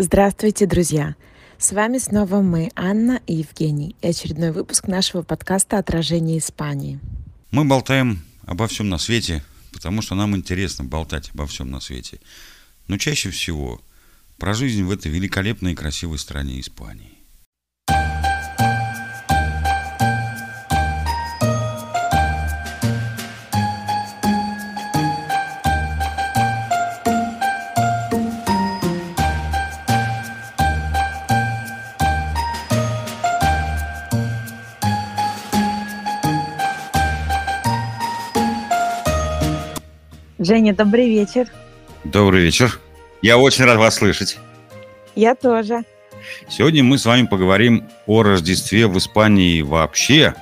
Здравствуйте, друзья! С вами снова мы, Анна и Евгений, и очередной выпуск нашего подкаста «Отражение Испании». Мы болтаем обо всем на свете, потому что нам интересно болтать обо всем на свете. Но чаще всего про жизнь в этой великолепной и красивой стране Испании. Женя, добрый вечер. Добрый вечер. Я очень рад вас слышать. Я тоже. Сегодня мы с вами поговорим о Рождестве в Испании вообще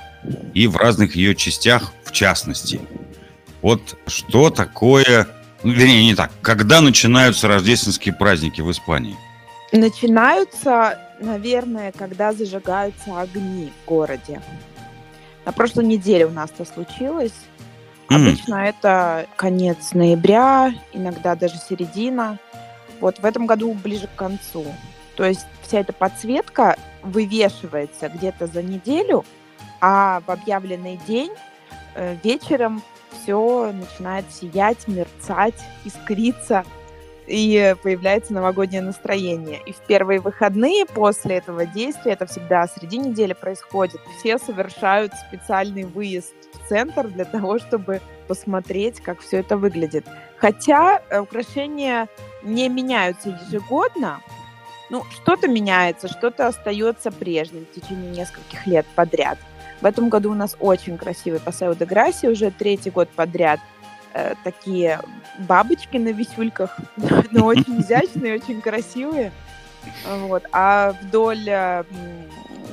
и в разных ее частях в частности. Вот что такое, ну, вернее, не так, когда начинаются рождественские праздники в Испании? Начинаются, наверное, когда зажигаются огни в городе. На прошлой неделе у нас это случилось. Обычно это конец ноября, иногда даже середина. Вот в этом году ближе к концу. То есть вся эта подсветка вывешивается где-то за неделю, а в объявленный день э, вечером все начинает сиять, мерцать, искриться, и появляется новогоднее настроение. И в первые выходные после этого действия, это всегда среди недели происходит, все совершают специальный выезд в центр для того, чтобы посмотреть, как все это выглядит. Хотя э, украшения не меняются ежегодно, ну, что-то меняется, что-то остается прежним в течение нескольких лет подряд. В этом году у нас очень красивый Пасео де Граси, уже третий год подряд. Э, такие бабочки на висюльках, но очень изящные, очень красивые. Вот. А вдоль э,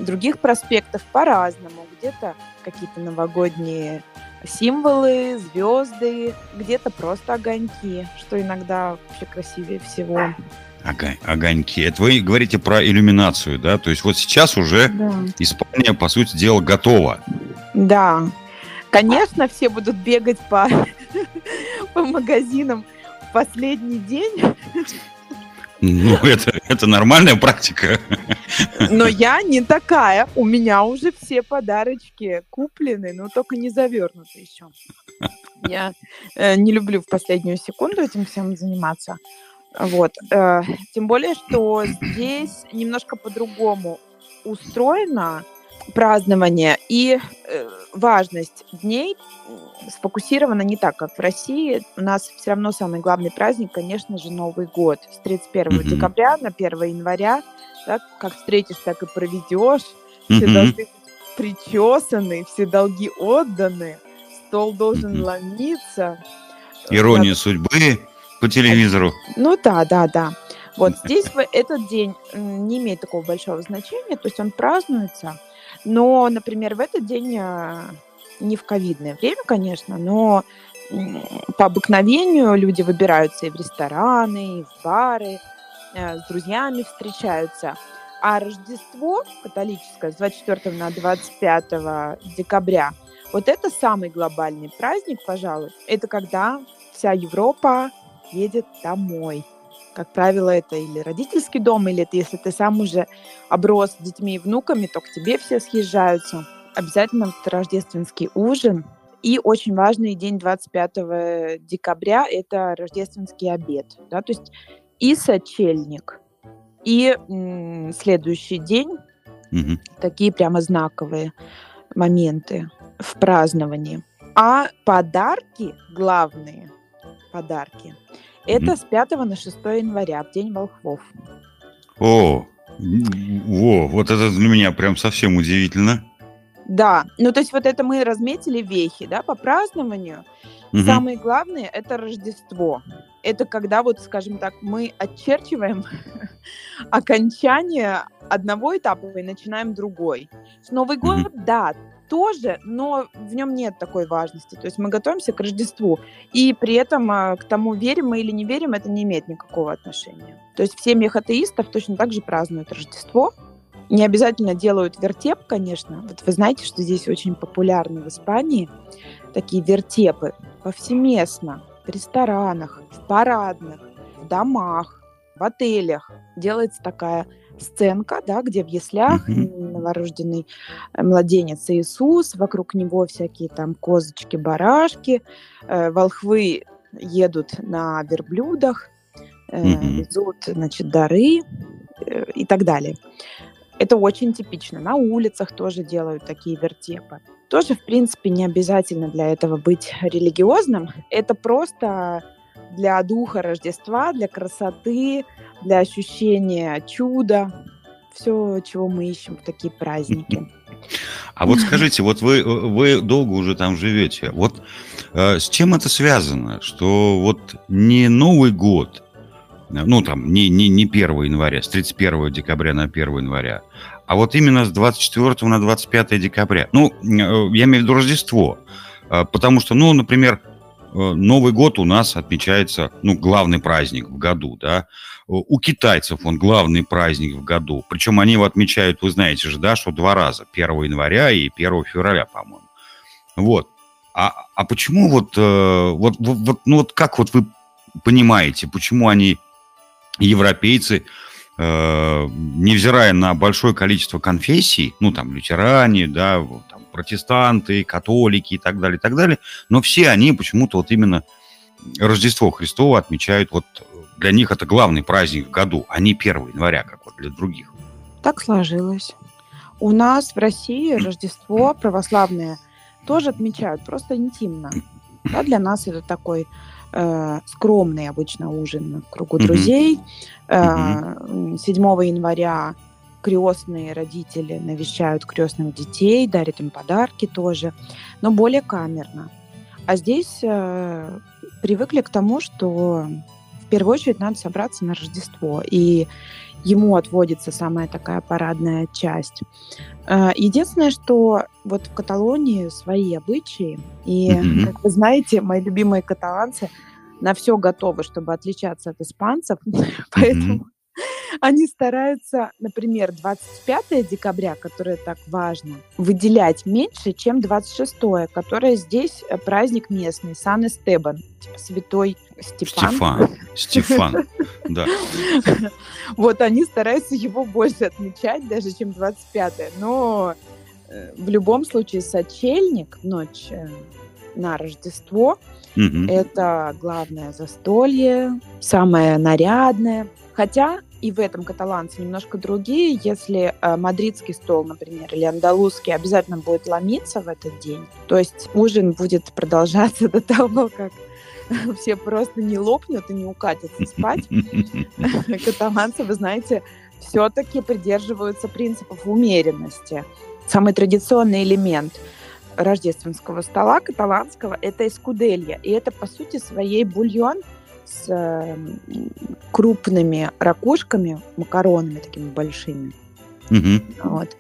других проспектов по-разному. Где-то какие-то новогодние символы, звезды, где-то просто огоньки, что иногда вообще красивее всего. Огонь, огоньки. Это вы говорите про иллюминацию, да? То есть вот сейчас уже да. Испания, по сути дела, готова. Да. Конечно, все будут бегать по, по магазинам в последний день ну, это, это нормальная практика. Но я не такая. У меня уже все подарочки куплены, но только не завернуты еще. Я э, не люблю в последнюю секунду этим всем заниматься. Вот. Э, тем более, что здесь немножко по-другому устроено празднование и э, важность дней сфокусирована не так, как в России. У нас все равно самый главный праздник, конечно же, Новый год. С 31 mm-hmm. декабря на 1 января. Да, как встретишь, так и проведешь. Все mm-hmm. должны быть причесаны, все долги отданы. Стол должен mm-hmm. ломиться. Ирония вот. судьбы по телевизору. Ну да, да, да. Вот здесь этот день не имеет такого большого значения, то есть он празднуется, но, например, в этот день а, не в ковидное время, конечно, но по обыкновению люди выбираются и в рестораны, и в бары, э, с друзьями встречаются. А Рождество католическое с 24 на 25 декабря, вот это самый глобальный праздник, пожалуй. Это когда вся Европа едет домой. Как правило, это или родительский дом, или это если ты сам уже оброс детьми и внуками, то к тебе все съезжаются обязательно рождественский ужин. И очень важный день 25 декабря – это рождественский обед. Да? То есть и сочельник, и м, следующий день угу. такие прямо знаковые моменты в праздновании. А подарки, главные подарки, это с 5 на 6 января, в День волхвов. О, о, вот это для меня прям совсем удивительно. Да, ну то есть вот это мы разметили вехи, да, по празднованию. Угу. Самое главное это Рождество. Это когда вот, скажем так, мы отчерчиваем окончание одного этапа и начинаем другой. Новый год, да, тоже, но в нем нет такой важности. То есть мы готовимся к Рождеству, и при этом а, к тому, верим мы или не верим, это не имеет никакого отношения. То есть в семьях атеистов точно так же празднуют Рождество, не обязательно делают вертеп, конечно. Вот вы знаете, что здесь очень популярны в Испании такие вертепы повсеместно в ресторанах, в парадных, в домах. В отелях делается такая сценка, да, где в яслях новорожденный э, младенец Иисус, вокруг него всякие там козочки, барашки, э, волхвы едут на верблюдах, э, везут, значит, дары э, и так далее. Это очень типично. На улицах тоже делают такие вертепы. Тоже, в принципе, не обязательно для этого быть религиозным. Это просто для духа Рождества, для красоты, для ощущения чуда. Все, чего мы ищем в такие праздники. А вот скажите, вот вы, вы долго уже там живете. Вот э, с чем это связано? Что вот не Новый год, ну там не, не, не 1 января, с 31 декабря на 1 января, а вот именно с 24 на 25 декабря. Ну, э, я имею в виду Рождество. Э, Потому что, ну, например, Новый год у нас отмечается, ну, главный праздник в году, да. У китайцев он главный праздник в году. Причем они его отмечают, вы знаете же, да, что два раза. 1 января и 1 февраля, по-моему. Вот. А, а почему э, вот, вот, вот, ну вот как вот вы понимаете, почему они, европейцы, э, невзирая на большое количество конфессий, ну там лютеране, да, там, протестанты, католики и так далее, и так далее, но все они почему-то вот именно Рождество Христово отмечают, вот для них это главный праздник в году, а не 1 января, как вот для других. Так сложилось. У нас в России Рождество православное тоже отмечают, просто интимно. Да, для нас это такой э, скромный обычно ужин в кругу друзей. Э, 7 января крестные родители навещают крестных детей, дарят им подарки тоже, но более камерно. А здесь э, привыкли к тому, что в первую очередь надо собраться на Рождество, и ему отводится самая такая парадная часть. Э, Единственное, что вот в Каталонии свои обычаи, и, как вы знаете, мои любимые каталанцы на все готовы, чтобы отличаться от испанцев, поэтому они стараются, например, 25 декабря, которое так важно, выделять меньше, чем 26, которое здесь э, праздник местный, Сан-Эстебан, типа святой Степан. Стефан. Стефан, да. Вот они стараются его больше отмечать, даже чем 25 Но э, в любом случае сочельник, ночь э, на Рождество, это главное застолье, самое нарядное. Хотя и в этом каталанцы немножко другие. Если э, мадридский стол, например, или андалузский обязательно будет ломиться в этот день, то есть ужин будет продолжаться до того, как все просто не лопнут и не укатятся спать. Каталанцы, вы знаете, все-таки придерживаются принципов умеренности. Самый традиционный элемент рождественского стола каталанского – это эскуделья. И это, по сути, своей бульон с э, крупными ракушками, макаронами такими большими. Мгм. Вот.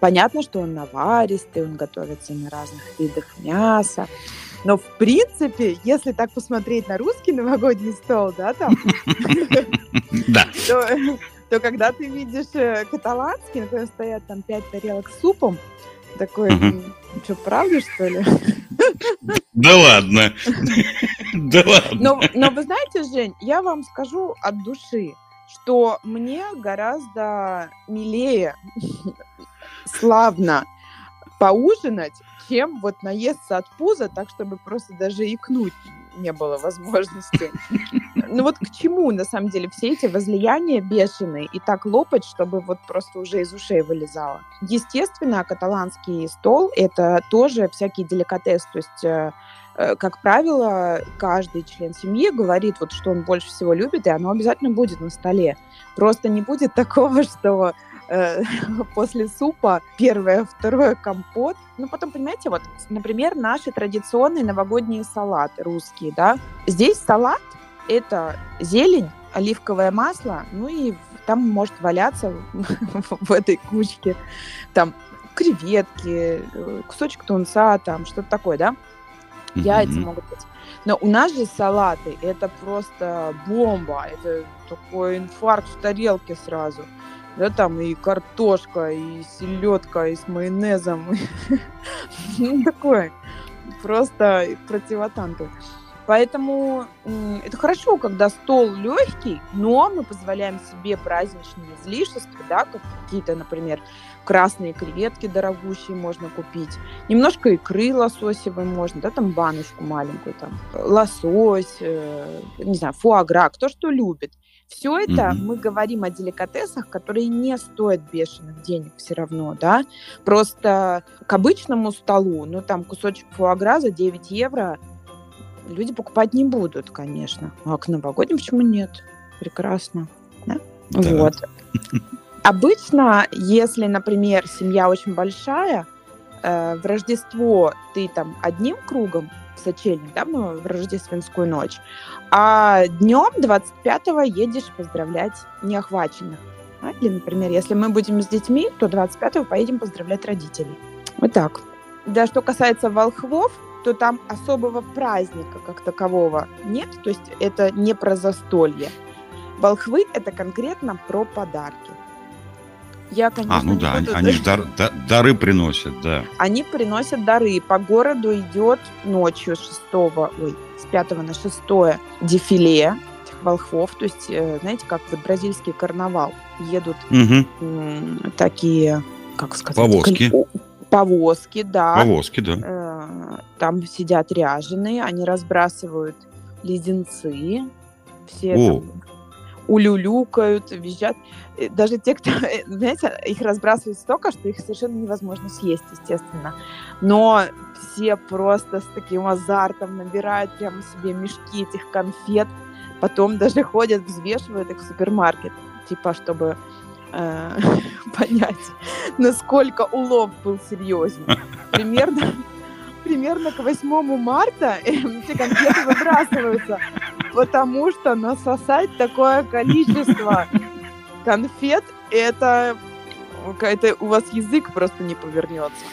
Понятно, что он наваристый, он готовится на разных видах мяса. Но, в принципе, если так посмотреть на русский новогодний стол, да, там, то, когда ты видишь э, каталанский, на котором стоят там пять тарелок с супом, такой, что, правда, что ли? Да ладно. Да ладно. Но, вы знаете, Жень, я вам скажу от души, что мне гораздо милее, славно поужинать, чем вот наесться от пуза, так, чтобы просто даже икнуть не было возможности. Ну вот к чему, на самом деле, все эти возлияния бешеные и так лопать, чтобы вот просто уже из ушей вылезало. Естественно, каталанский стол — это тоже всякий деликатес, то есть э, э, как правило, каждый член семьи говорит, вот, что он больше всего любит, и оно обязательно будет на столе. Просто не будет такого, что э, после супа первое, второе компот. Ну, потом, понимаете, вот, например, наши традиционные новогодние салаты русские, да. Здесь салат – это зелень, оливковое масло, ну и там может валяться в этой кучке там креветки, э, кусочек тунца, там что-то такое, да яйца могут быть. Но у нас же салаты это просто бомба, это такой инфаркт в тарелке сразу. Да, там и картошка, и селедка, и с майонезом. Ну, такое. Просто противотанковый. Поэтому это хорошо, когда стол легкий, но мы позволяем себе праздничные излишества, да, как какие-то, например, красные креветки дорогущие можно купить, немножко икры лососевой можно, да, там баночку маленькую, там лосось, э, не знаю, фуагра, кто что любит. Все это mm-hmm. мы говорим о деликатесах, которые не стоят бешеных денег все равно, да. Просто к обычному столу, ну там кусочек фуагра за 9 евро люди покупать не будут, конечно. А к новогодним почему нет? Прекрасно. Да? Да. Вот. Обычно, если, например, семья очень большая, э, в Рождество ты там одним кругом в сочельник, да, в рождественскую ночь, а днем 25-го едешь поздравлять неохваченных. Да? Или, например, если мы будем с детьми, то 25-го поедем поздравлять родителей. Вот так. Да, что касается волхвов, то там особого праздника как такового нет, то есть это не про застолье. Волхвы – это конкретно про подарки. Я, конечно, а, ну да, буду... они же дар, да, дары приносят, да. Они приносят дары. По городу идет ночью 6, ой, с 5 на 6 дефиле этих волхвов. То есть, э, знаете, как вот бразильский карнавал. Едут угу. такие, как сказать... Повозки. Повозки, да. Повозки, да. Э, там сидят ряженые, они разбрасывают леденцы. Все О. там улюлюкают, визжат. Даже те, кто, знаете, их разбрасывают столько, что их совершенно невозможно съесть, естественно. Но все просто с таким азартом набирают прямо себе мешки этих конфет, потом даже ходят, взвешивают их в супермаркет, типа, чтобы э, понять, насколько улов был серьезен. Примерно, примерно к 8 марта эти конфеты выбрасываются, потому что насосать такое количество конфет, это, это у вас язык просто не повернется.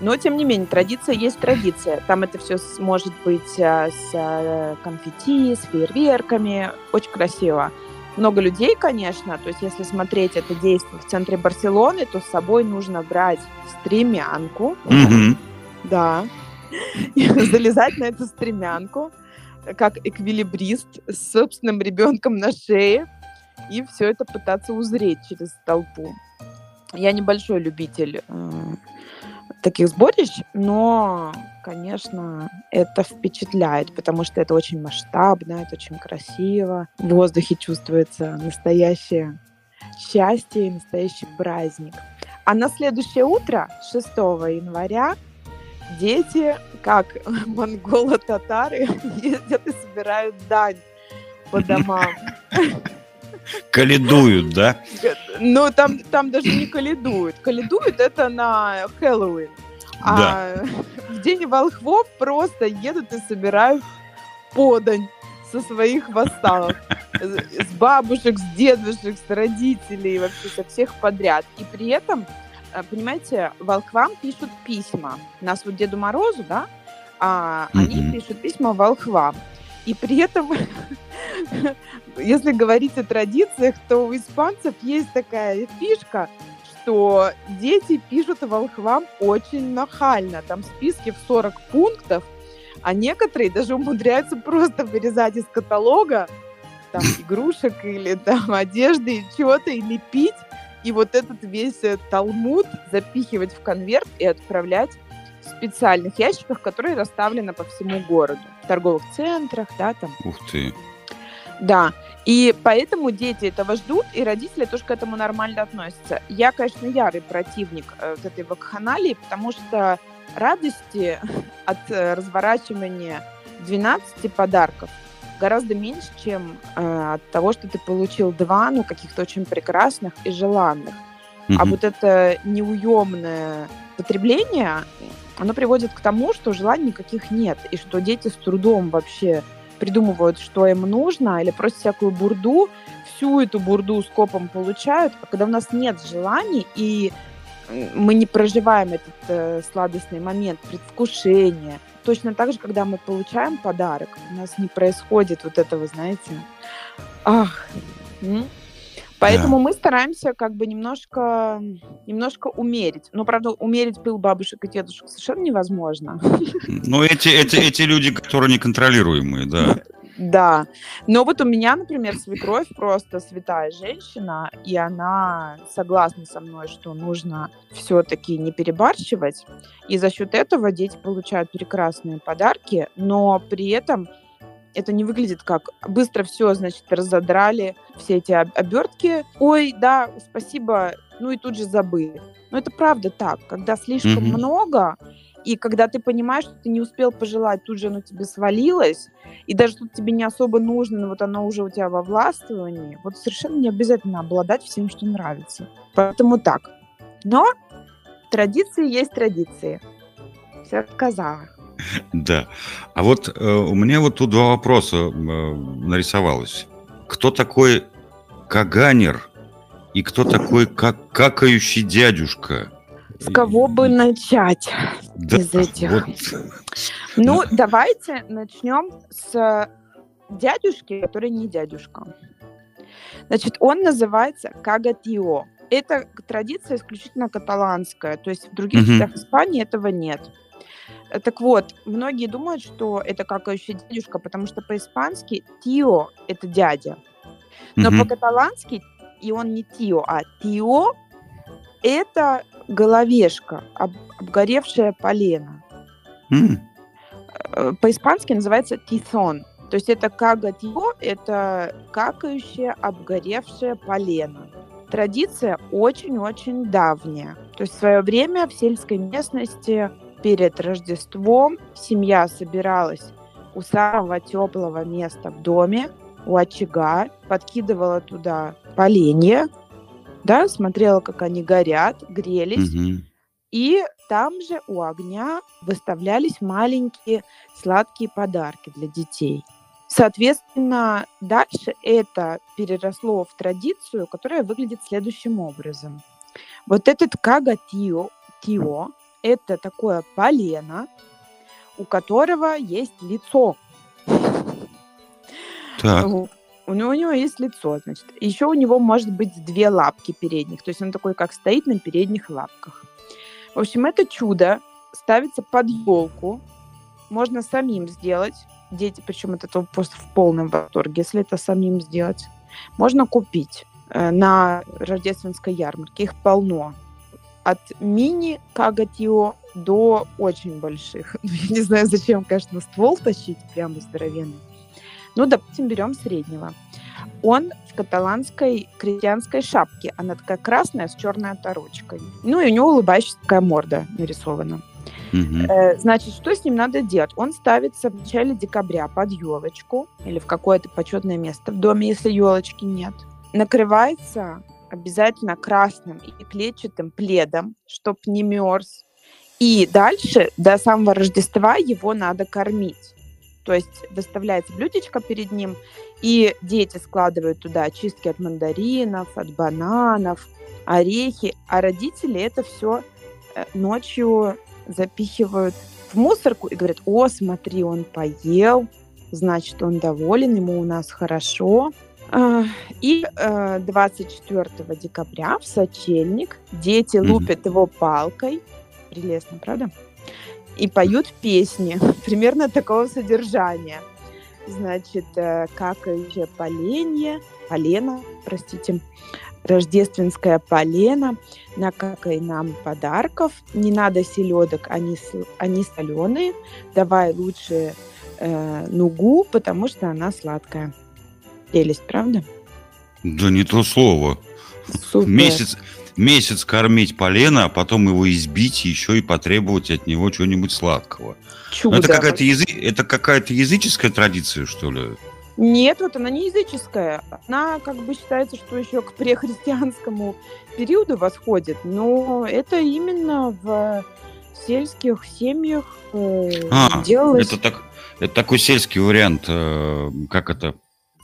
Но, тем не менее, традиция есть традиция. Там это все может быть а, с а, конфетти, с фейерверками. Очень красиво много людей, конечно. То есть, если смотреть это действие в центре Барселоны, то с собой нужно брать стремянку. Mm-hmm. Да. Залезать на эту стремянку, как эквилибрист с собственным ребенком на шее, и все это пытаться узреть через толпу. Я небольшой любитель э, таких сборищ, но, конечно, это впечатляет, потому что это очень масштабно, это очень красиво. В воздухе чувствуется настоящее счастье и настоящий праздник. А на следующее утро, 6 января, дети, как монголо-татары, ездят и собирают дань по домам. Каледуют, да? Ну, там, там даже не каледуют. Каледуют это на Хэллоуин. А да. в День волхвов просто едут и собирают подань со своих восставок. С бабушек, с дедушек, с родителей, вообще со всех подряд. И при этом, понимаете, волхвам пишут письма. Нас вот Деду Морозу, да, а mm-hmm. они пишут письма волхвам. И при этом если говорить о традициях, то у испанцев есть такая фишка, что дети пишут волхвам очень нахально. Там списки в 40 пунктов, а некоторые даже умудряются просто вырезать из каталога там игрушек или там одежды и чего-то и лепить, и вот этот весь э, талмуд запихивать в конверт и отправлять в специальных ящиках, которые расставлены по всему городу. В торговых центрах, да, там. Ух ты. Да, и поэтому дети этого ждут, и родители тоже к этому нормально относятся. Я, конечно, ярый противник э, вот этой вакханалии, потому что радости от э, разворачивания 12 подарков гораздо меньше, чем э, от того, что ты получил два, ну, каких-то очень прекрасных и желанных. Mm-hmm. А вот это неуемное потребление, оно приводит к тому, что желаний никаких нет, и что дети с трудом вообще придумывают, что им нужно, или просто всякую бурду, всю эту бурду скопом получают, а когда у нас нет желаний, и мы не проживаем этот э, сладостный момент предвкушения, точно так же, когда мы получаем подарок, у нас не происходит вот этого, знаете, ах? Поэтому мы стараемся как бы немножко, немножко умерить. Но, правда, умерить пыл бабушек и дедушек совершенно невозможно. Ну, эти, эти, эти люди, которые неконтролируемые, да. Да. Но вот у меня, например, свекровь просто святая женщина, и она согласна со мной, что нужно все-таки не перебарщивать. И за счет этого дети получают прекрасные подарки, но при этом это не выглядит как быстро все, значит, разодрали все эти обертки. Ой, да, спасибо, ну и тут же забыли. Но это правда так, когда слишком mm-hmm. много, и когда ты понимаешь, что ты не успел пожелать, тут же оно тебе свалилось, и даже тут тебе не особо нужно, но вот оно уже у тебя во властвовании, вот совершенно не обязательно обладать всем, что нравится. Поэтому так. Но традиции есть традиции. Все сказала. Да. А вот э, у меня вот тут два вопроса э, нарисовалось. Кто такой Каганер и кто такой как какающий дядюшка? С кого бы начать да, из этих? Вот. Ну, давайте начнем с дядюшки, который не дядюшка. Значит, он называется Кагатио. Это традиция исключительно каталанская, то есть в других частях Испании этого нет. Так вот, многие думают, что это какающий дядюшка, потому что по-испански тио – это дядя. Но uh-huh. по-каталански, и он не тио, а тио – это головешка, об, обгоревшая полено. Mm. По-испански называется тисон. То есть это кагатио, это какающее обгоревшее полено. Традиция очень-очень давняя. То есть в свое время в сельской местности перед Рождеством семья собиралась у самого теплого места в доме, у очага, подкидывала туда поленья, да, смотрела, как они горят, грелись. Угу. И там же у огня выставлялись маленькие сладкие подарки для детей. Соответственно, дальше это переросло в традицию, которая выглядит следующим образом. Вот этот кагатио, тио, это такое полено, у которого есть лицо. Так. У него, у него есть лицо, значит. Еще у него может быть две лапки передних. То есть он такой, как стоит на передних лапках. В общем, это чудо ставится под елку. Можно самим сделать. Дети, причем этого просто в полном восторге, если это самим сделать. Можно купить э, на рождественской ярмарке. Их полно. От мини кагатио до очень больших. Я не знаю, зачем, конечно, ствол тащить прямо здоровенный. Ну, допустим, берем среднего. Он в каталанской крестьянской шапке. Она такая красная с черной оторочкой. Ну, и у него улыбающаяся морда нарисована. Угу. Значит, что с ним надо делать? Он ставится в начале декабря под елочку или в какое-то почетное место в доме, если елочки нет. Накрывается обязательно красным и клетчатым пледом, чтоб не мерз. И дальше, до самого Рождества, его надо кормить. То есть выставляется блюдечко перед ним, и дети складывают туда очистки от мандаринов, от бананов, орехи, а родители это все э, ночью запихивают в мусорку и говорят, о, смотри, он поел, значит, он доволен, ему у нас хорошо. А, и 24 э, декабря в сочельник дети лупят его палкой. Прелестно, правда? И поют песни примерно такого содержания. Значит, э, какающее поленье, полено, простите, рождественское полено, накакай нам подарков, не надо селедок, они, они соленые, давай лучше э, нугу, потому что она сладкая. Прелесть, правда? Да не то слово. Супер. Месяц, месяц кормить полено, а потом его избить еще и потребовать от него чего-нибудь сладкого. Чудо. Это какая-то, язы... это какая-то языческая традиция, что ли? Нет, вот она не языческая. Она как бы считается, что еще к прехристианскому периоду восходит, но это именно в сельских семьях э, а, делалось. Это, так, это такой сельский вариант, э, как это,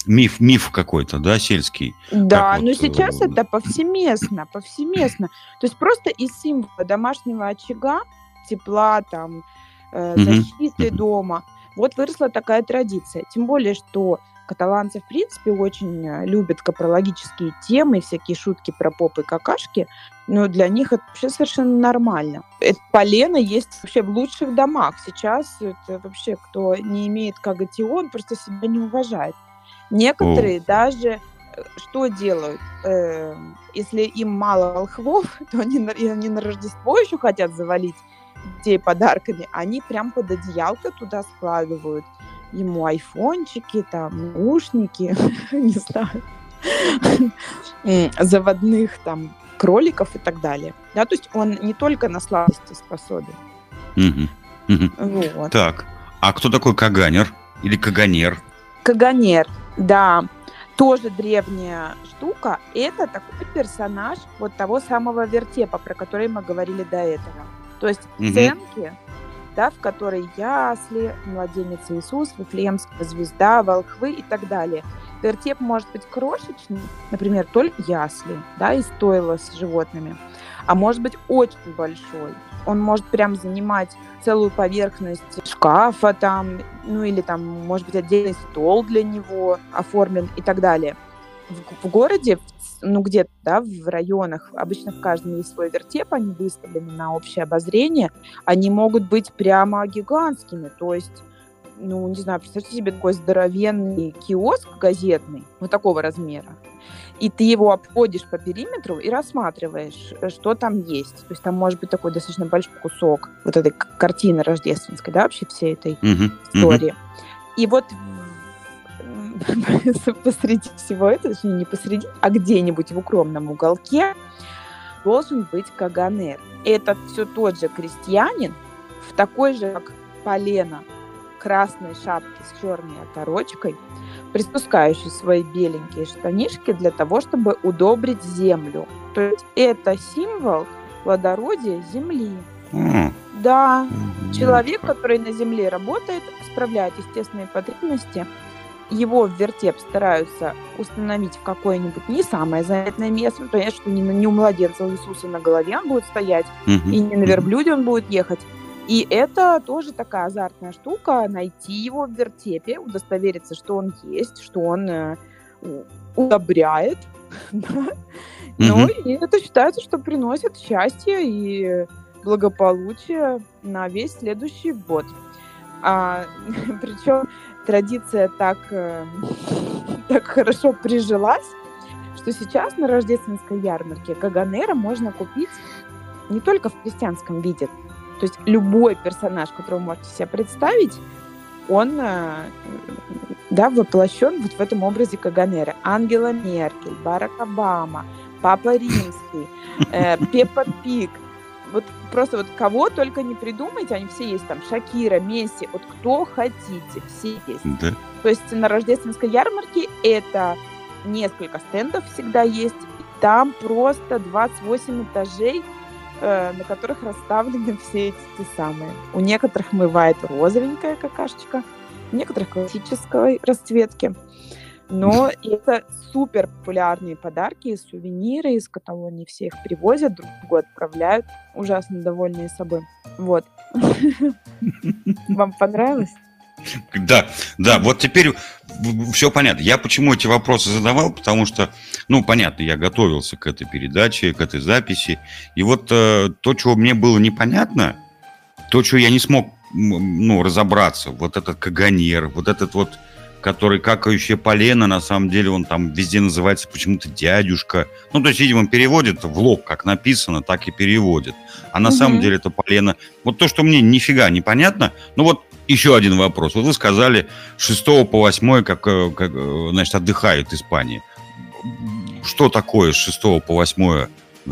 миф, миф какой-то, да, сельский. Да, но вот, сейчас э... это повсеместно, повсеместно. То есть просто из символа домашнего очага, тепла, там, э, защиты mm-hmm. дома, вот выросла такая традиция. Тем более, что Каталанцы, в принципе, очень э, любят капрологические темы, всякие шутки про попы и какашки, но для них это вообще совершенно нормально. Это полено есть вообще в лучших домах. Сейчас это вообще, кто не имеет коготион, просто себя не уважает. Некоторые О. даже э, что делают? Э, если им мало волхвов, то они, они на Рождество еще хотят завалить детей подарками, они прям под одеялко туда складывают ему айфончики, там, наушники, не знаю, заводных там кроликов и так далее. Да, то есть он не только на сладости способен. Вот. Так, а кто такой Каганер или Каганер? Каганер, да, тоже древняя штука. Это такой персонаж вот того самого вертепа, про который мы говорили до этого. То есть угу. сценки, да, в которой ясли, младенец Иисус, Вифлеемская звезда, волхвы и так далее. Вертеп может быть крошечный, например, только ясли, да, и стойло с животными, а может быть очень большой. Он может прям занимать целую поверхность шкафа там, ну или там, может быть, отдельный стол для него оформлен и так далее. В, в городе, ну где-то, да, в районах, обычно в каждом есть свой вертеп, они выставлены на общее обозрение, они могут быть прямо гигантскими, то есть ну, не знаю, представьте себе такой здоровенный киоск газетный, вот такого размера, и ты его обходишь по периметру и рассматриваешь, что там есть. То есть там может быть такой достаточно большой кусок вот этой картины рождественской, да, вообще всей этой uh-huh, истории. Uh-huh. И вот посреди всего этого, точнее не посреди, а где-нибудь в укромном уголке должен быть Каганер. Это все тот же крестьянин в такой же, как полено, красной шапке с черной оторочкой, приспускающий свои беленькие штанишки для того, чтобы удобрить землю. То есть это символ плодородия земли. Mm. Да, mm-hmm. человек, который на земле работает, справляет естественные потребности, его в вертеп стараются установить в какое-нибудь не самое заметное место. Понятно, что не, не у младенца у Иисуса на голове он будет стоять, mm-hmm. и не на верблюде он будет ехать. И это тоже такая азартная штука, найти его в вертепе, удостовериться, что он есть, что он э, удобряет. Ну, и это считается, что приносит счастье и благополучие на весь следующий год. А, причем традиция так, э, так хорошо прижилась, что сейчас на рождественской ярмарке Каганера можно купить не только в крестьянском виде. То есть любой персонаж, которого вы можете себе представить, он э, да, воплощен вот в этом образе Каганера. Ангела Меркель, Барак Обама, Папа Римский, э, Пеппа Пик – вот просто вот кого только не придумайте, они все есть там, Шакира, Месси, вот кто хотите, все есть. Да. То есть на рождественской ярмарке это несколько стендов всегда есть, там просто 28 этажей, на которых расставлены все эти те самые. У некоторых мывает розовенькая какашечка, у некоторых классической расцветки. Но это супер популярные подарки, сувениры из Каталонии. Все их привозят, друг другу отправляют. Ужасно довольные собой. Вот. Вам понравилось? Да, да, вот теперь все понятно. Я почему эти вопросы задавал, потому что, ну, понятно, я готовился к этой передаче, к этой записи, и вот э, то, чего мне было непонятно, то, что я не смог, ну, разобраться, вот этот каганер, вот этот вот который какающее полено, на самом деле он там везде называется почему-то дядюшка. Ну, то есть, видимо, переводит в лоб, как написано, так и переводит. А на угу. самом деле это полено... Вот то, что мне нифига непонятно, ну вот еще один вопрос. Вот вы сказали, 6 по 8, как, э, как э, значит, отдыхает Испания. Что такое с 6 по 8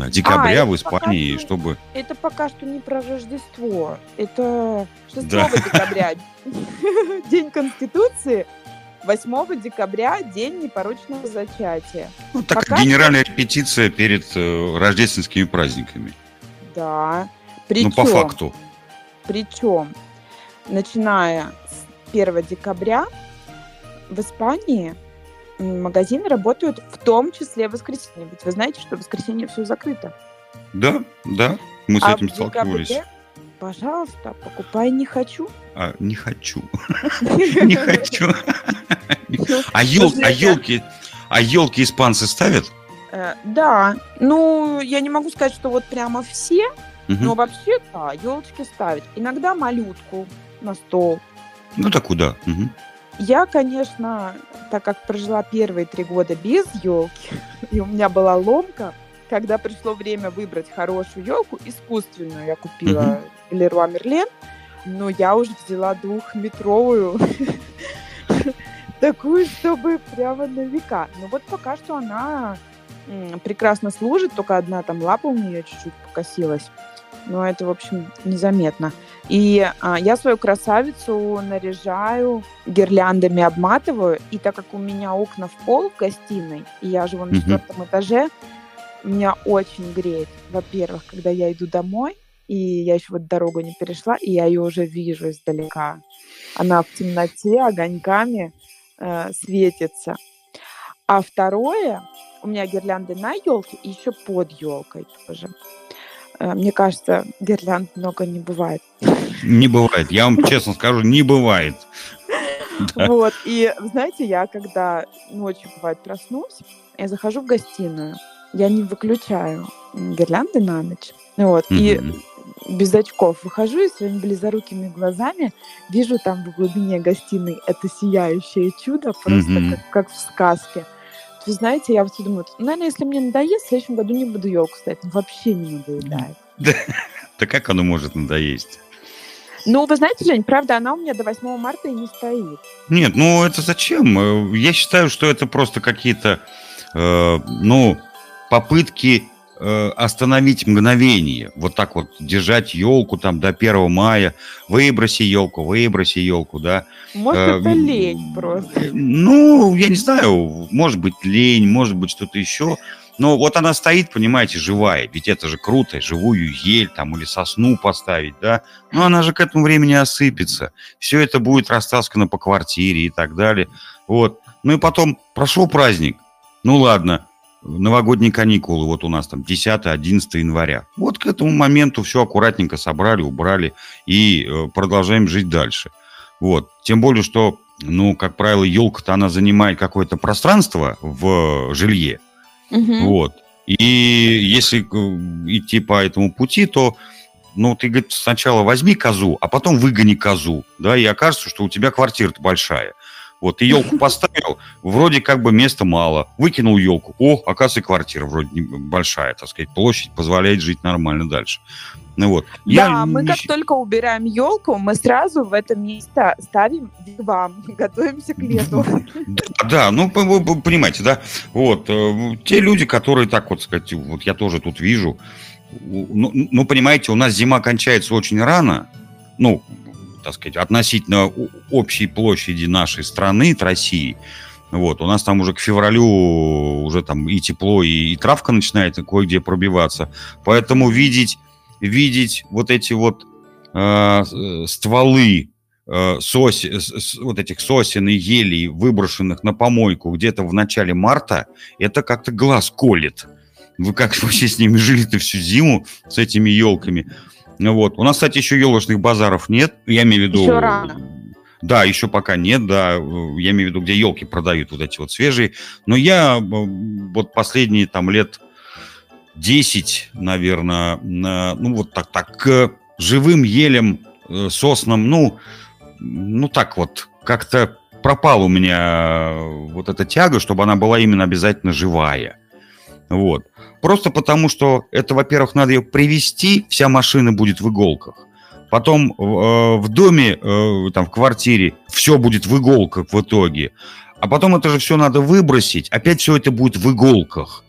декабря а, в Испании, что, чтобы... Это пока что не про Рождество. Это 6 да. декабря, День Конституции, 8 декабря день непорочного зачатия. Ну, так Пока генеральная репетиция перед э, рождественскими праздниками. Да. Причем, ну, по факту. Причем, начиная с 1 декабря в Испании магазины работают в том числе в воскресенье. Ведь вы знаете, что в воскресенье все закрыто. Да, да, мы с а этим сталкивались. Декабре, пожалуйста, покупай не хочу. А, не хочу. Не хочу. А елки, а елки испанцы ставят? Э, да, ну, я не могу сказать, что вот прямо все, но вообще, да, елочки ставят. Иногда малютку на стол. Ну, так куда? Я, конечно, так как прожила первые три года без елки, и у меня была ломка, когда пришло время выбрать хорошую елку, искусственную я купила uh-huh. Леруа Мерлен, но я уже взяла двухметровую, такую, чтобы прямо на века. Но вот пока что она прекрасно служит, только одна там лапа у нее чуть-чуть покосилась. Но это, в общем, незаметно. И а, я свою красавицу наряжаю, гирляндами обматываю. И так как у меня окна в пол в гостиной, и я живу на четвертом этаже, меня очень греет, во-первых, когда я иду домой, и я еще вот дорогу не перешла, и я ее уже вижу издалека. Она в темноте огоньками э, светится. А второе, у меня гирлянды на елке и еще под елкой тоже. Э, мне кажется, гирлянд много не бывает. Не бывает. Я вам честно скажу, не бывает. Вот. И знаете, я когда ночью бывает проснусь, я захожу в гостиную, я не выключаю гирлянды на ночь. Вот. И без очков выхожу и своими близорукими глазами вижу там в глубине гостиной это сияющее чудо, просто как, как в сказке. Вы знаете, я вот думаю, наверное, если мне надоест, в следующем году не буду елку ставить. Ну, вообще не надоедает. Да как оно может надоесть? Ну, вы знаете, Жень, правда, она у меня до 8 марта и не стоит. Нет, ну это зачем? Я считаю, что это просто какие-то, э, ну, попытки э, остановить мгновение. Вот так вот держать елку там до 1 мая. Выброси елку, выброси елку, да. Может, э, это лень просто. Ну, я не знаю, может быть лень, может быть что-то еще. Но вот она стоит, понимаете, живая. Ведь это же круто, живую ель там или сосну поставить, да. Но она же к этому времени осыпется. Все это будет растаскано по квартире и так далее. Вот. Ну и потом прошел праздник. Ну ладно, новогодние каникулы, вот у нас там 10-11 января. Вот к этому моменту все аккуратненько собрали, убрали и э, продолжаем жить дальше. Вот. Тем более, что, ну, как правило, елка-то она занимает какое-то пространство в жилье. Угу. Вот. И если э, идти по этому пути, то ну, ты, говорит, сначала возьми козу, а потом выгони козу, да, и окажется, что у тебя квартира-то большая. Вот, ты елку поставил, вроде как бы места мало. Выкинул елку. О, оказывается, квартира вроде большая, так сказать. Площадь позволяет жить нормально дальше. Ну вот. Да, Я мы как только убираем елку, мы сразу в это место ставим вам, готовимся к лету. Да, да, ну, вы понимаете, да. Вот, э, те люди, которые так вот сказать, вот я тоже тут вижу, ну, ну, понимаете, у нас зима кончается очень рано, ну, так сказать, относительно общей площади нашей страны, России, вот, у нас там уже к февралю уже там и тепло, и, и травка начинает кое-где пробиваться. Поэтому видеть, видеть вот эти вот э, стволы э, сос, с, вот этих сосен и елей, выброшенных на помойку где-то в начале марта, это как-то глаз колет. Вы как вообще с ними жили-то всю зиму, с этими елками? Вот. У нас, кстати, еще елочных базаров нет. Я имею в виду... Еще рано. Да, еще пока нет, да. Я имею в виду, где елки продают вот эти вот свежие. Но я вот последние там лет 10, наверное, ну вот так, так, к живым елям, э, соснам, ну, ну так вот, как-то пропала у меня вот эта тяга, чтобы она была именно обязательно живая. Вот. Просто потому, что это, во-первых, надо ее привести, вся машина будет в иголках. Потом э, в доме, э, там, в квартире все будет в иголках в итоге. А потом это же все надо выбросить. Опять все это будет в иголках.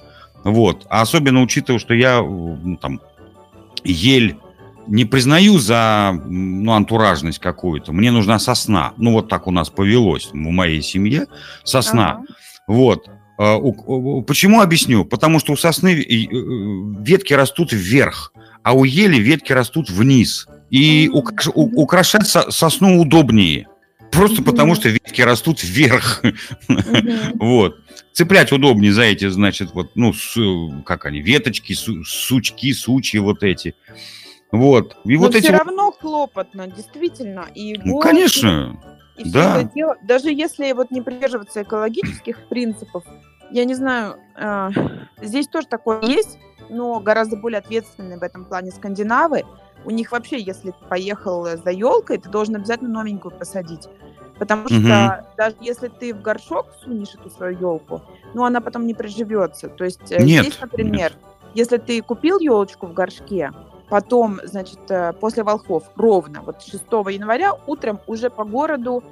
Вот. А особенно учитывая, что я ну, там ель не признаю за ну, антуражность какую-то. Мне нужна сосна. Ну, вот так у нас повелось в моей семье. Сосна. Ага. Вот. А, почему объясню? Потому что у сосны э, ветки растут вверх, а у ели ветки растут вниз. И украшать сосну удобнее. Просто потому, что ветки растут вверх. Вот. Цеплять удобнее за эти, значит, вот, ну, как они, веточки, сучки, сучьи вот эти. Вот. И Но вот все эти... равно хлопотно, действительно. И Ну, конечно. И все Да. это дело, даже если вот не придерживаться экологических принципов, я не знаю, э, здесь тоже такое есть, но гораздо более ответственные в этом плане скандинавы. У них вообще, если ты поехал за елкой, ты должен обязательно новенькую посадить. Потому что Мгм. даже если ты в горшок сунешь эту свою елку, ну она потом не приживется. То есть э, Нет, здесь, например, если ты купил елочку в горшке, потом, значит, э, после волхов ровно, вот 6 января утром уже по городу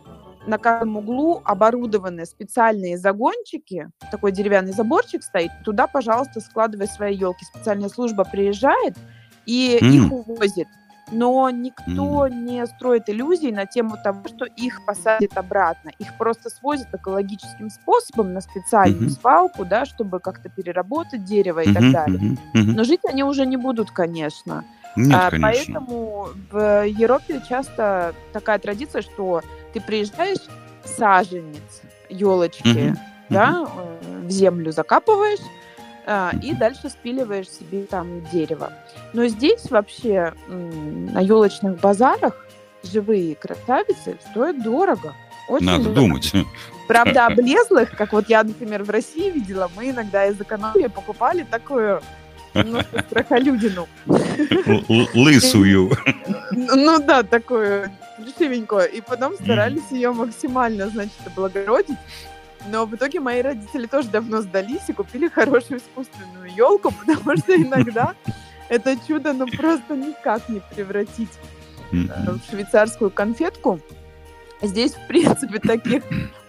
на каждом углу оборудованы специальные загончики, такой деревянный заборчик стоит, туда, пожалуйста, складывай свои елки. Специальная служба приезжает и М. их увозит. Но никто не строит иллюзий на тему того, что их посадят обратно. Их просто свозят экологическим способом на специальную Мгм. свалку, да, чтобы как-то переработать дерево и так Мгм, далее. мгм. Но жить они уже не будут, конечно. Нет, А, конечно. Поэтому в Европе часто такая традиция, что ты приезжаешь, саженец елочки, Мгм, да, э, в землю закапываешь, а, и дальше спиливаешь себе там дерево. Но здесь вообще на елочных базарах живые красавицы стоят дорого. Очень Надо дорого. думать. Правда, облезлых, как вот я, например, в России видела, мы иногда из экономии покупали такую немножко страхолюдину. Л- л- Лысую. Ну ну да, такую дешевенькую. И потом старались ее максимально, значит, облагородить. Но в итоге мои родители тоже давно сдались и купили хорошую искусственную елку, потому что иногда это чудо ну просто никак не превратить э, в швейцарскую конфетку. Здесь, в принципе, таких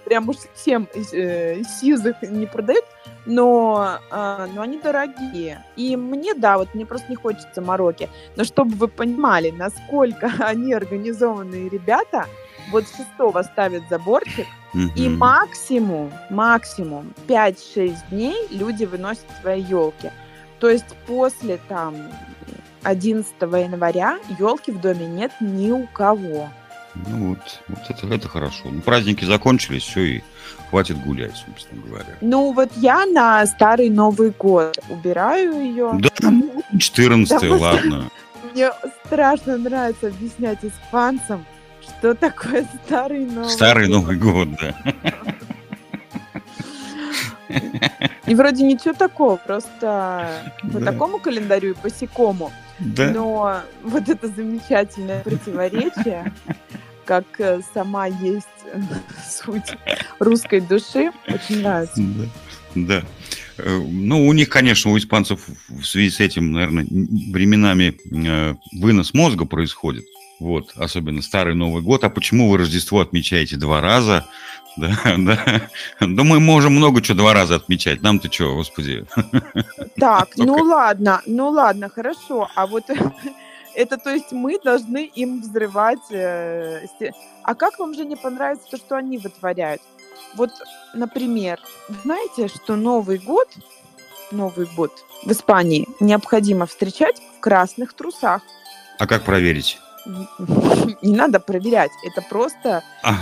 прям уж совсем э, сизых не продают, но, а, но они дорогие. И мне, да, вот мне просто не хочется мороки. Но чтобы вы понимали, насколько они организованные ребята, вот шестого ставят заборчик, и Мгм. максимум, максимум 5-6 дней люди выносят свои елки. То есть после там 11 января елки в доме нет ни у кого. Ну вот, вот это, это хорошо. Ну, праздники закончились, все, и хватит гулять, собственно говоря. Ну вот я на старый Новый год убираю ее. Да, ну, 14 Потому что- ладно. Мне страшно нравится объяснять испанцам, что такое старый Новый Старый год. Новый год, да. И вроде ничего такого, просто по Да. такому календарю и по сякому. Да. Но вот это замечательное противоречие, как э, сама есть э, суть русской души, очень нравится. Да. да. Э, Ну, у них, конечно, у испанцев в связи с этим, наверное, временами вынос мозга происходит. Вот, особенно Старый Новый год. А почему вы Рождество отмечаете два раза? Да, да. Да мы можем много чего два раза отмечать. Нам-то что, господи. Так, ну ладно, ну ладно, хорошо. А вот это, то есть мы должны им взрывать... э, А как вам же не понравится то, что они вытворяют? Вот, например, знаете, что Новый год, Новый год в Испании необходимо встречать в красных трусах. А как проверить? Не надо проверять, это просто А,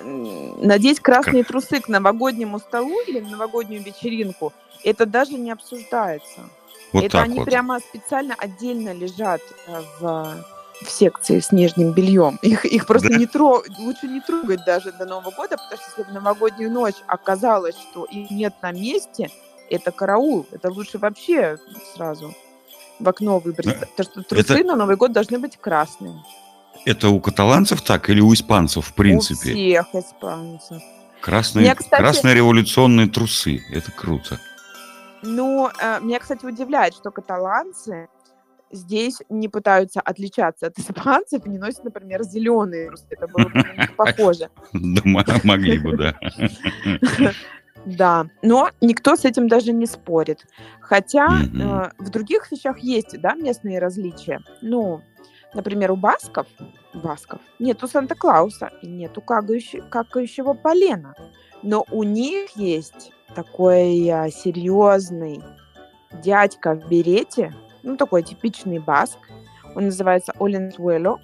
надеть красные трусы к новогоднему столу или новогоднюю вечеринку. Это даже не обсуждается. Вот это так они вот. прямо специально отдельно лежат э, в, в секции с нижним бельем. Их, их просто Да? не тро... лучше не трогать даже до Нового года, потому что если в новогоднюю ночь оказалось, что их нет на месте, это караул. Это лучше вообще сразу в окно выбросить. Э, Потому что трусы это- на Новый год должны быть красные. Это у каталанцев так или у испанцев, в У принципе? всех испанцев. Красные, Меня, кстати- красные революционные трусы. Это круто. Ну, э, меня, кстати, удивляет, что каталанцы здесь не пытаются отличаться от испанцев и не носят, например, зеленые трусы. Это было бы на них похоже. М- могли бы, да. Да, но никто с этим даже не спорит. Хотя э, в других вещах есть, да, местные различия. Ну, например, у басков, басков нету Санта-Клауса и нету какающего, какающего полена. Но у них есть такой а, серьезный дядька в берете, ну, такой типичный баск. Он называется Оленсуэло.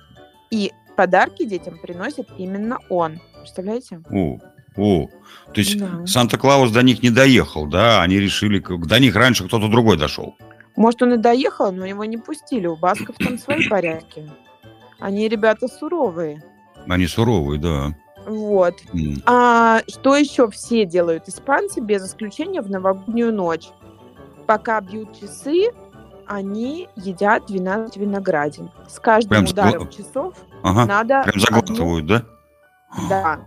И подарки детям приносит именно он. Представляете? О, о. То есть Да. Санта-Клаус до них не доехал, да? Они решили, до них раньше кто-то другой дошел. Может, он и доехал, но его не пустили. У басков там свои порядки. Они ребята суровые. Они суровые, да. Вот. А что еще все делают испанцы, без исключения в новогоднюю ночь? Пока бьют часы, они едят 12 виноградин. С каждым Прям ударом с... часов ага. надо... Прям заглатывают, одну... да? Да.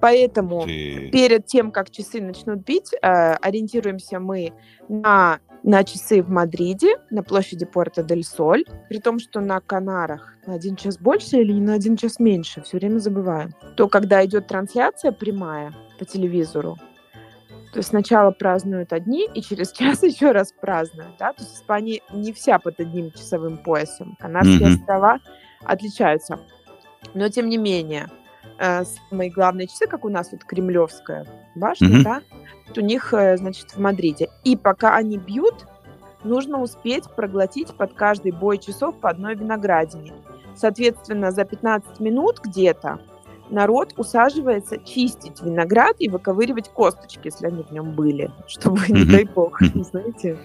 Поэтому Ты... перед тем, как часы начнут бить, э, ориентируемся мы на, на часы в Мадриде, на площади Порто-дель-Соль, при том, что на Канарах на один час больше или на один час меньше, все время забываю. То, когда идет трансляция прямая по телевизору, то есть сначала празднуют одни, и через час еще раз празднуют. Да? То есть Испания не вся под одним часовым поясом. Канарские mm-hmm. острова отличаются. Но тем не менее, э, самые главные часы, как у нас вот Кремлевская башня, mm-hmm. да, у них, э, значит, в Мадриде. И пока они бьют, нужно успеть проглотить под каждый бой часов по одной виноградине. Соответственно, за 15 минут где-то народ усаживается чистить виноград и выковыривать косточки, если они в нем были, чтобы, mm-hmm. не дай бог, знаете,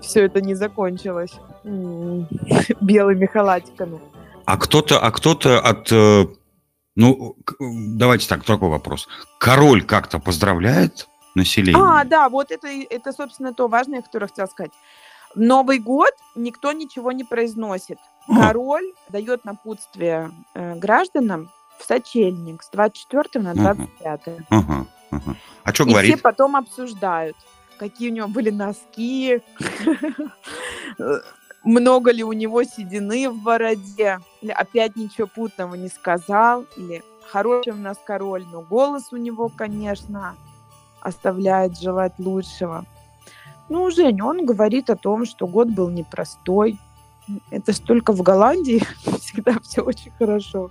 все это не закончилось белыми халатиками. А кто-то, а кто-то от э, ну, давайте так, такой вопрос. Король как-то поздравляет население? А, да, вот это, это, собственно, то важное, которое хотел сказать. Новый год никто ничего не произносит. Король дает напутствие э, гражданам в сочельник с 24 на 25. Ага, ага, ага. А что говорит? И все потом обсуждают, какие у него были носки, много ли у него седины в бороде, или опять ничего путного не сказал, или хороший у нас король, но голос у него, конечно, оставляет желать лучшего. Ну, Женя, он говорит о том, что год был непростой. Это ж только в Голландии всегда все очень хорошо.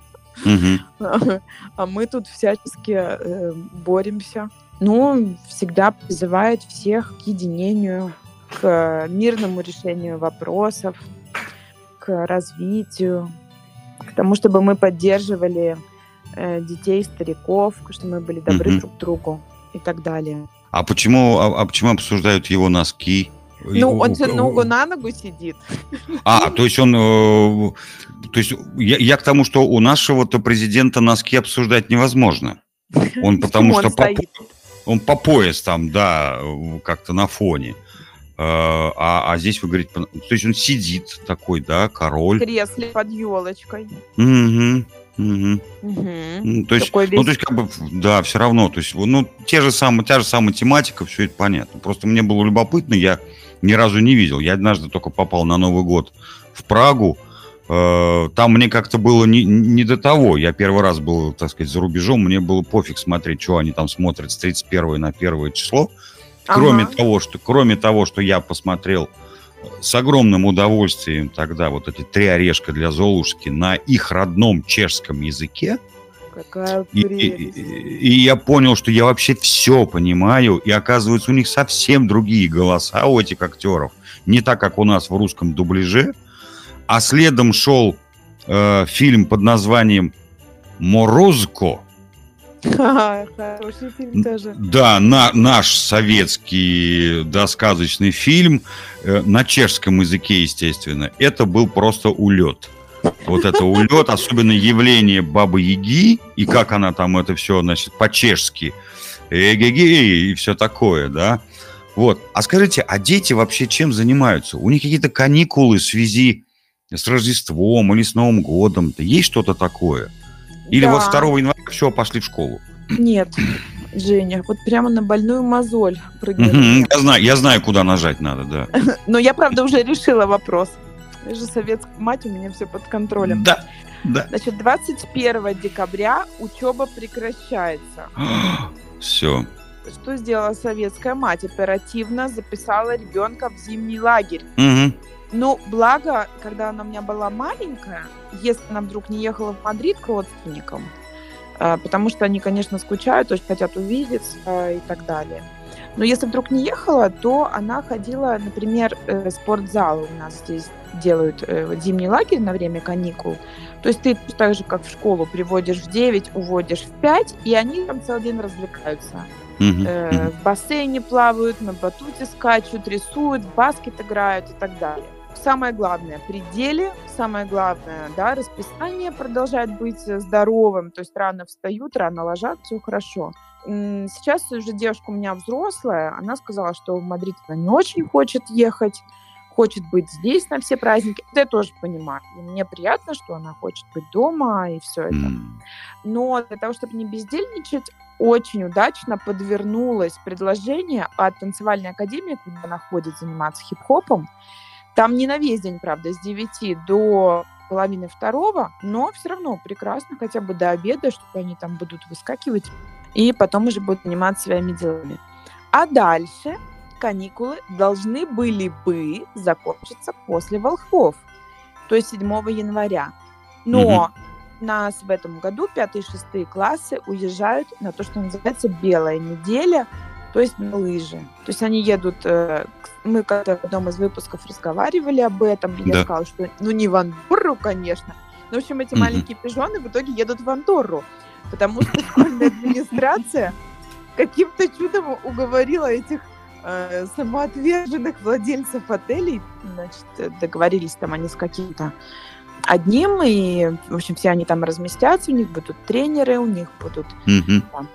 А мы тут всячески э, боремся. Ну, всегда призывает всех к единению, к мирному решению вопросов, к развитию, к тому, чтобы мы поддерживали э, детей, стариков, чтобы мы были добры mm-hmm. друг другу и так далее. А почему, а, а почему обсуждают его носки? Ну, он же ногу на ногу сидит. А, то есть он... Э, то есть я, я к тому, что у нашего-то президента носки обсуждать невозможно. Он потому что... По, он по пояс там, да, как-то на фоне. Э, а, а здесь вы говорите, то есть он сидит такой, да, король. В кресле под елочкой. Угу. Угу. Угу. то есть, весь... ну, то есть, как бы, да, все равно, то есть, ну, те же самые, та же самая тематика, все это понятно. Просто мне было любопытно, я ни разу не видел. Я однажды только попал на Новый год в Прагу. Э, там мне как-то было не, не до того. Я первый раз был, так сказать, за рубежом. Мне было пофиг смотреть, что они там смотрят с 31 на 1 число. Кроме, ага. того, что, кроме того, что я посмотрел с огромным удовольствием тогда вот эти три орешка для Золушки на их родном чешском языке. Какая и, и, и я понял, что я вообще все понимаю, и оказывается, у них совсем другие голоса у этих актеров. Не так, как у нас в русском дубляже. А следом шел э, фильм под названием «Морозко», Хороший фильм тоже. Да, на, наш советский досказочный фильм э, на чешском языке, естественно. Это был просто улет. Вот это улет, особенно явление Бабы Яги, и как она там это все, значит, по-чешски, эге и все такое, да. Вот. А скажите, а дети вообще чем занимаются? У них какие-то каникулы в связи с Рождеством или с Новым годом? -то? Есть что-то такое? Или да. вот 2 января все, пошли в школу? Нет, Женя, вот прямо на больную мозоль прыгнули. Я, знаю, я знаю, куда нажать надо, да. Но я, правда, уже решила вопрос. Я же советская мать, у меня все под контролем. Да, да. Значит, 21 декабря учеба прекращается. Все. Что сделала советская мать? Оперативно записала ребенка в зимний лагерь. Угу. Ну, благо, когда она у меня была маленькая, если она вдруг не ехала в Мадрид к родственникам, э, потому что они, конечно, скучают, очень хотят увидеться э, и так далее. Но если вдруг не ехала, то она ходила, например, э, в спортзал. У нас здесь делают зимний лагерь на время каникул. То есть ты так же, как в школу, приводишь в 9, уводишь в 5, и они там целый день развлекаются. Э, в бассейне плавают, на батуте скачут, рисуют, в баскет играют и так далее. Самое главное, пределе, самое главное, да, расписание продолжает быть э, здоровым, то есть рано встают, рано ложатся, все хорошо. Сейчас уже девушка у меня взрослая, она сказала, что в Мадрид она не очень хочет ехать, хочет быть здесь на все праздники. Это я тоже понимаю. И мне приятно, что она хочет быть дома и все это. Но для того, чтобы не бездельничать, очень удачно подвернулось предложение от танцевальной академии, куда она ходит заниматься хип-хопом. Там не на весь день, правда, с 9 до половины второго, но все равно прекрасно, хотя бы до обеда, что они там будут выскакивать, и потом уже будут заниматься своими делами. А дальше каникулы должны были бы закончиться после волхвов, то есть 7 января. Но нас в этом году пятые и шестые классы уезжают на то, что называется белая неделя, то есть на лыжи. То есть они едут, э, мы как-то в одном из выпусков разговаривали об этом, Да. я сказала, что ну не в Андорру, конечно, но в общем эти Мгм. маленькие пижоны в итоге едут в Андорру, потому что школьная администрация каким-то чудом уговорила этих э, самоотверженных владельцев отелей, значит, договорились там они с каким-то одним, и, в общем, все они там разместятся, у них будут тренеры, у них будут Мгм. там,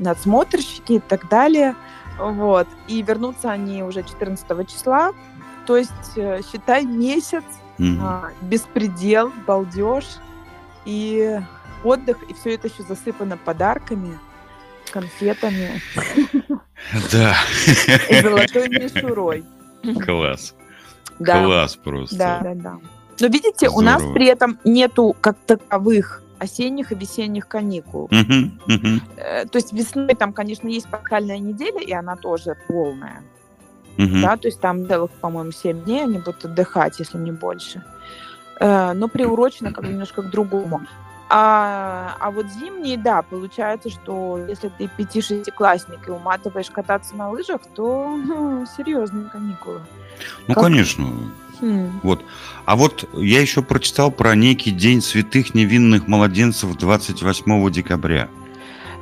надсмотрщики и так далее. Вот. И вернутся они уже 14 числа. То есть, э, считай, месяц, Мгм. а, беспредел, балдеж и отдых. И все это еще засыпано подарками, конфетами Да, и золотой мишурой. класс. Да, Класс просто. да, да, да. Но видите, у нас Здорово. при этом нету как таковых осенних и весенних каникул. Мгм, Э, То есть весной там, конечно, есть пасхальная неделя, и она тоже полная. мгм. Да, то есть там целых, по-моему, 7 дней они будут отдыхать, если не больше. Э, Но приурочено как бы немножко к другому. А, а вот зимние, да, получается, что если ты пяти-шестиклассник и уматываешь кататься на лыжах, то ну, серьезные каникулы. Ну, Как- конечно. Хм. А вот я еще прочитал про некий День святых невинных младенцев 28 декабря.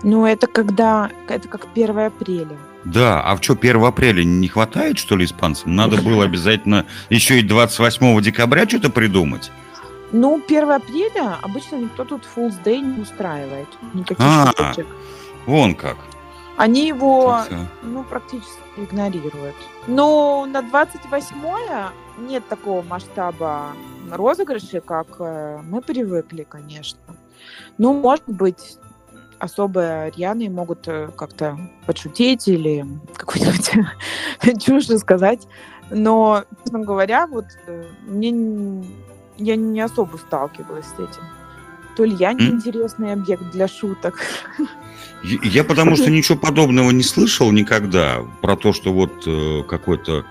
Ну, это когда, это как 1 апреля. Да, а в что, 1 апреля не хватает, что ли, испанцам? Надо было обязательно еще и 28 декабря что-то придумать. Ну, 1 апреля обычно никто тут Fools Day не устраивает. Никаких А. Вон как. Они его ну, практически игнорируют. Но на 28-е нет такого масштаба розыгрышей, как э, мы привыкли, конечно. Ну, может быть, особо рьяные могут э, как-то подшутить или какую-нибудь чушь сказать. Но, честно говоря, вот э, мне я не особо сталкивалась с этим. То ли я неинтересный объект для шуток. Я потому что ничего подобного не слышал никогда про то, что вот э, какой-то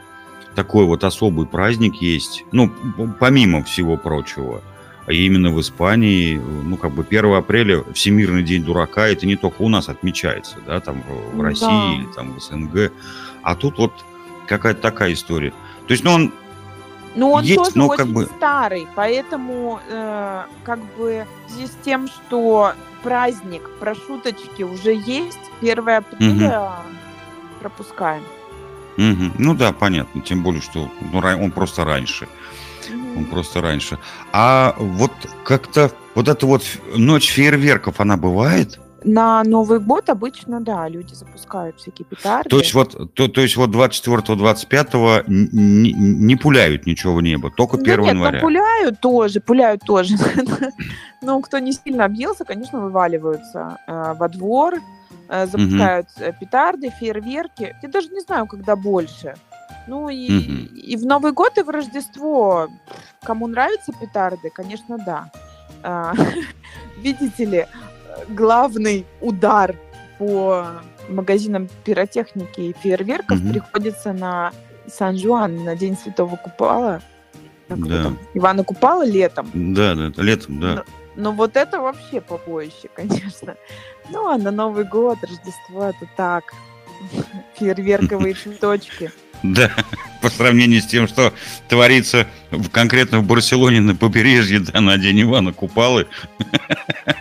такой вот особый праздник есть. Ну, помимо всего прочего. А именно в Испании, ну, как бы 1 апреля, Всемирный день дурака, это не только у нас отмечается, да, там в, в Да. России или там в СНГ. А тут вот какая-то такая история. То есть, ну, он Ну, он Есть, тоже но очень как бы- старый, поэтому э, как бы в связи с тем, что праздник про шуточки уже есть, 1 апреля пропускаем. Мгм. Ну да, понятно. Тем более, что ну, он просто раньше. Мгм. Он просто раньше. А вот как-то вот эта вот ночь фейерверков, она бывает? На Новый год обычно, да, люди запускают всякие петарды. То есть вот, то, то есть вот 24-25 не, не пуляют ничего в небо, только 1 да нет, января. ну пуляют тоже, пуляют тоже. Ну, кто не сильно объелся, конечно, вываливаются э, во двор, э, запускают э, петарды, фейерверки. Я даже не знаю, когда больше. Ну и, Мгм. и в Новый год, и в Рождество. Кому нравятся петарды, конечно, да. А, Видите ли, главный удар по магазинам пиротехники и фейерверков Мгм. приходится на Сан-Жуан, на День Святого Купала. Как Да. там, Ивана Купала летом. Да, да, летом, да. Но вот это вообще побоище, конечно. Ну, а на Новый год, Рождество, это так. Фейерверковые цветочки. Да, по сравнению с тем, что творится в, конкретно в Барселоне на побережье, да, на День Ивана Купалы.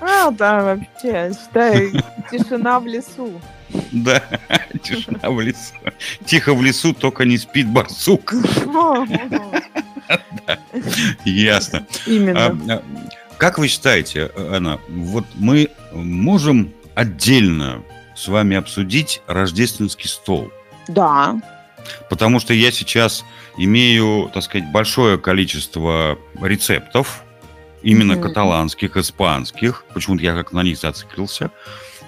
А, да, вообще, считай, тишина в лесу. Да, тишина в лесу. Тихо в лесу, только не спит барсук. Ясно. Именно. А, а, как вы считаете, Анна, вот мы можем отдельно с вами обсудить рождественский стол? Да. Потому что я сейчас имею, так сказать, большое количество рецептов, именно mm-hmm. каталанских, испанских. Почему-то я как на них зациклился.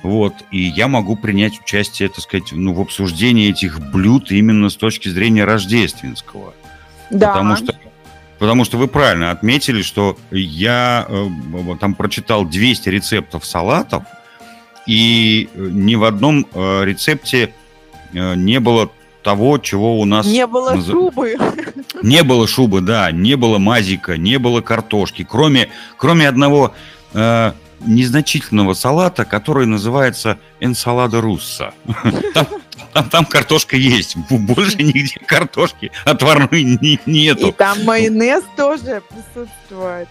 Вот, и я могу принять участие, так сказать, ну, в обсуждении этих блюд именно с точки зрения рождественского. Да. Потому что, потому что вы правильно отметили, что я э, там прочитал 200 рецептов салатов, и ни в одном э, рецепте э, не было того, чего у нас... Не было наз... шубы. Не было шубы, да, не было мазика, не было картошки, кроме, кроме одного э, незначительного салата, который называется энсалада русса. Там, там, там картошка есть, больше нигде картошки отварной не, нету. И там майонез тоже присутствует.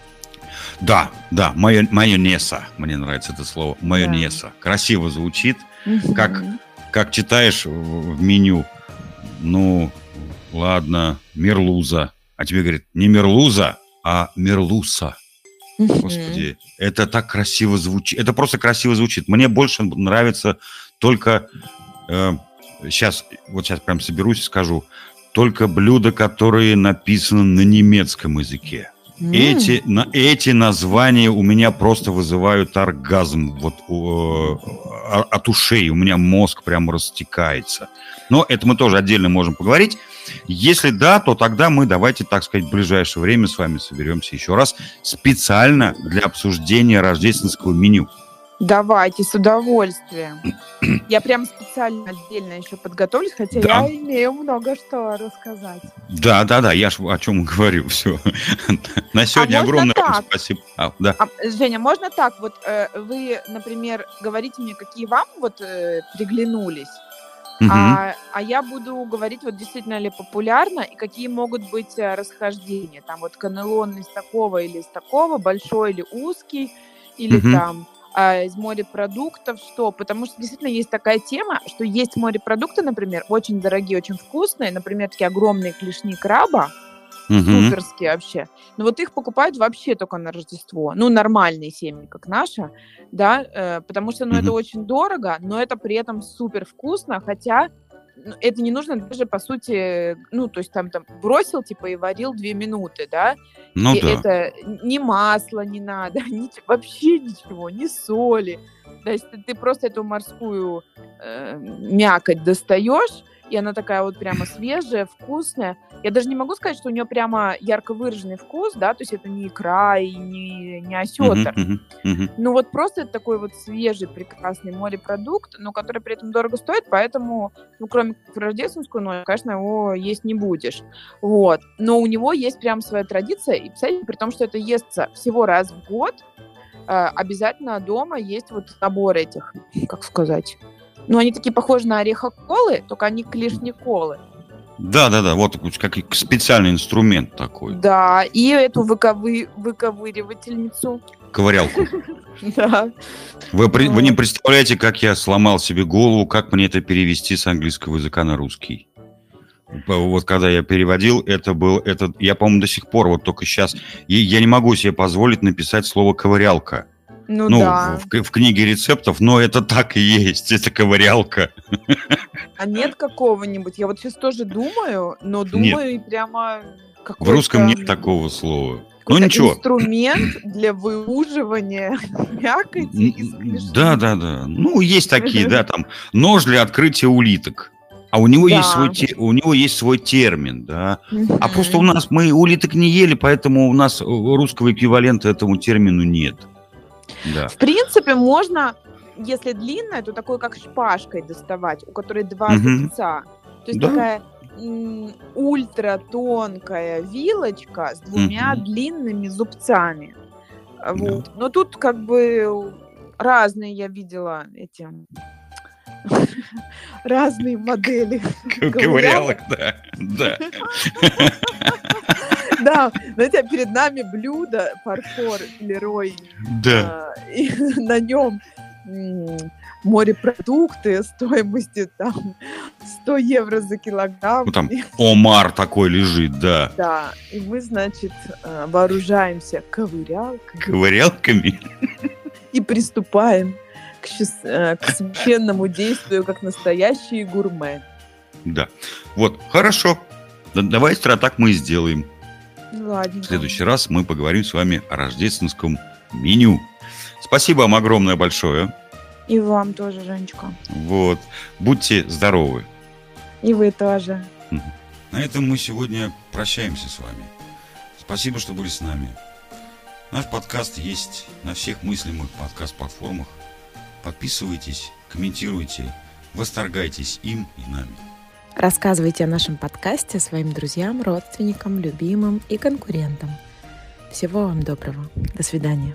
Да, да, майо, майонеса, мне нравится это слово, майонеса. Да. Красиво звучит, как, как читаешь в меню, ну, ладно, мерлуза. А тебе говорят, не мерлуза, а мерлуса. Господи, это так красиво звучит. Это просто красиво звучит. Мне больше нравится только... Э, сейчас, вот сейчас прям соберусь и скажу. Только блюда, которые написаны на немецком языке. Mm. Эти, на, эти названия у меня просто вызывают оргазм вот, э, от ушей. У меня мозг прям растекается. Но это мы тоже отдельно можем поговорить. Если да, то тогда мы давайте, так сказать, в ближайшее время с вами соберемся еще раз специально для обсуждения рождественского меню. Давайте, с удовольствием. Я прям специально отдельно еще подготовлюсь, хотя да. я имею много что рассказать. Да, да, да, я ж о чем говорю. Все. На сегодня а огромное вам спасибо. А, да. а, Женя, можно так? Вот э, вы, например, говорите мне, какие вам вот э, приглянулись, Угу. А, а я буду говорить, вот действительно ли популярно и какие могут быть э, расхождения. Там вот канелон из такого или из такого, большой или узкий, или угу. там а, из морепродуктов, что? Потому что действительно есть такая тема, что есть морепродукты, например, очень дорогие, очень вкусные, например, такие огромные клешни краба, угу. суперские вообще. Но вот их покупают вообще только на Рождество. Ну, нормальные семьи, как наша, да, э, потому что, ну, угу. это очень дорого, но это при этом супер вкусно, хотя это не нужно даже, по сути, ну, то есть там, там бросил, типа, и варил две минуты, да? Ну и да. это ни масла не надо, ни, вообще ничего, ни соли. То есть ты, ты просто эту морскую э, мякоть достаешь, и она такая вот прямо свежая, вкусная. Я даже не могу сказать, что у нее прямо ярко выраженный вкус, да, то есть это не икра и не, не осетр. Uh-huh, uh-huh, Ну вот просто это такой вот свежий, прекрасный морепродукт, но который при этом дорого стоит, поэтому, ну, кроме рождественскую, ну, конечно, его есть не будешь. Вот. Но у него есть прям своя традиция, и, кстати, при том, что это естся всего раз в год, э, обязательно дома есть вот набор этих, как сказать, ну, они такие похожи на орехоколы, только они клешниколы. Да, да, да, вот как специальный инструмент такой. Да, и эту выковы... выковыривательницу. Ковырялку. Да. Вы, вы не представляете, как я сломал себе голову, как мне это перевести с английского языка на русский. Вот когда я переводил, это был, это, я, по-моему, до сих пор, вот только сейчас, я не могу себе позволить написать слово ковырялка. Ну, ну да. в, в книге рецептов, но это так и есть, это ковырялка. А нет какого-нибудь? Я вот сейчас тоже думаю, но думаю нет. прямо... В русском нет такого слова. Ну ничего. Инструмент для выуживания мякоти Да, да, да. Ну, есть такие, да, там нож для открытия улиток. А у него, да. есть свой, у него есть свой термин, да. А просто у нас мы улиток не ели, поэтому у нас русского эквивалента этому термину нет. Да. В принципе, можно, если длинная, то такой как шпажкой доставать, у которой два угу. зубца. То есть да. такая ультра тонкая вилочка с двумя угу. длинными зубцами. Вот. Да. Но тут как бы разные я видела эти разные модели. Ковырялок, да. Да. Да, знаете, перед нами блюдо фарфор Лерой. Да. И на нем морепродукты стоимостью там 100 евро за килограмм. Ну, там омар такой лежит, да. Да, и мы, значит, э, вооружаемся ковырялками. Ковырялками? И приступаем к, э, к священному действию, как настоящие гурме. Да. Вот, хорошо. Давайте тогда так мы и сделаем. Ладненько. В следующий раз мы поговорим с вами о рождественском меню. Спасибо вам огромное большое. И вам тоже, Женечка. Вот. Будьте здоровы. И вы тоже. На этом мы сегодня прощаемся с вами. Спасибо, что были с нами. Наш подкаст есть на всех мыслимых подкаст-платформах. Подписывайтесь, комментируйте, восторгайтесь им и нами. Рассказывайте о нашем подкасте своим друзьям, родственникам, любимым и конкурентам. Всего вам доброго. До свидания.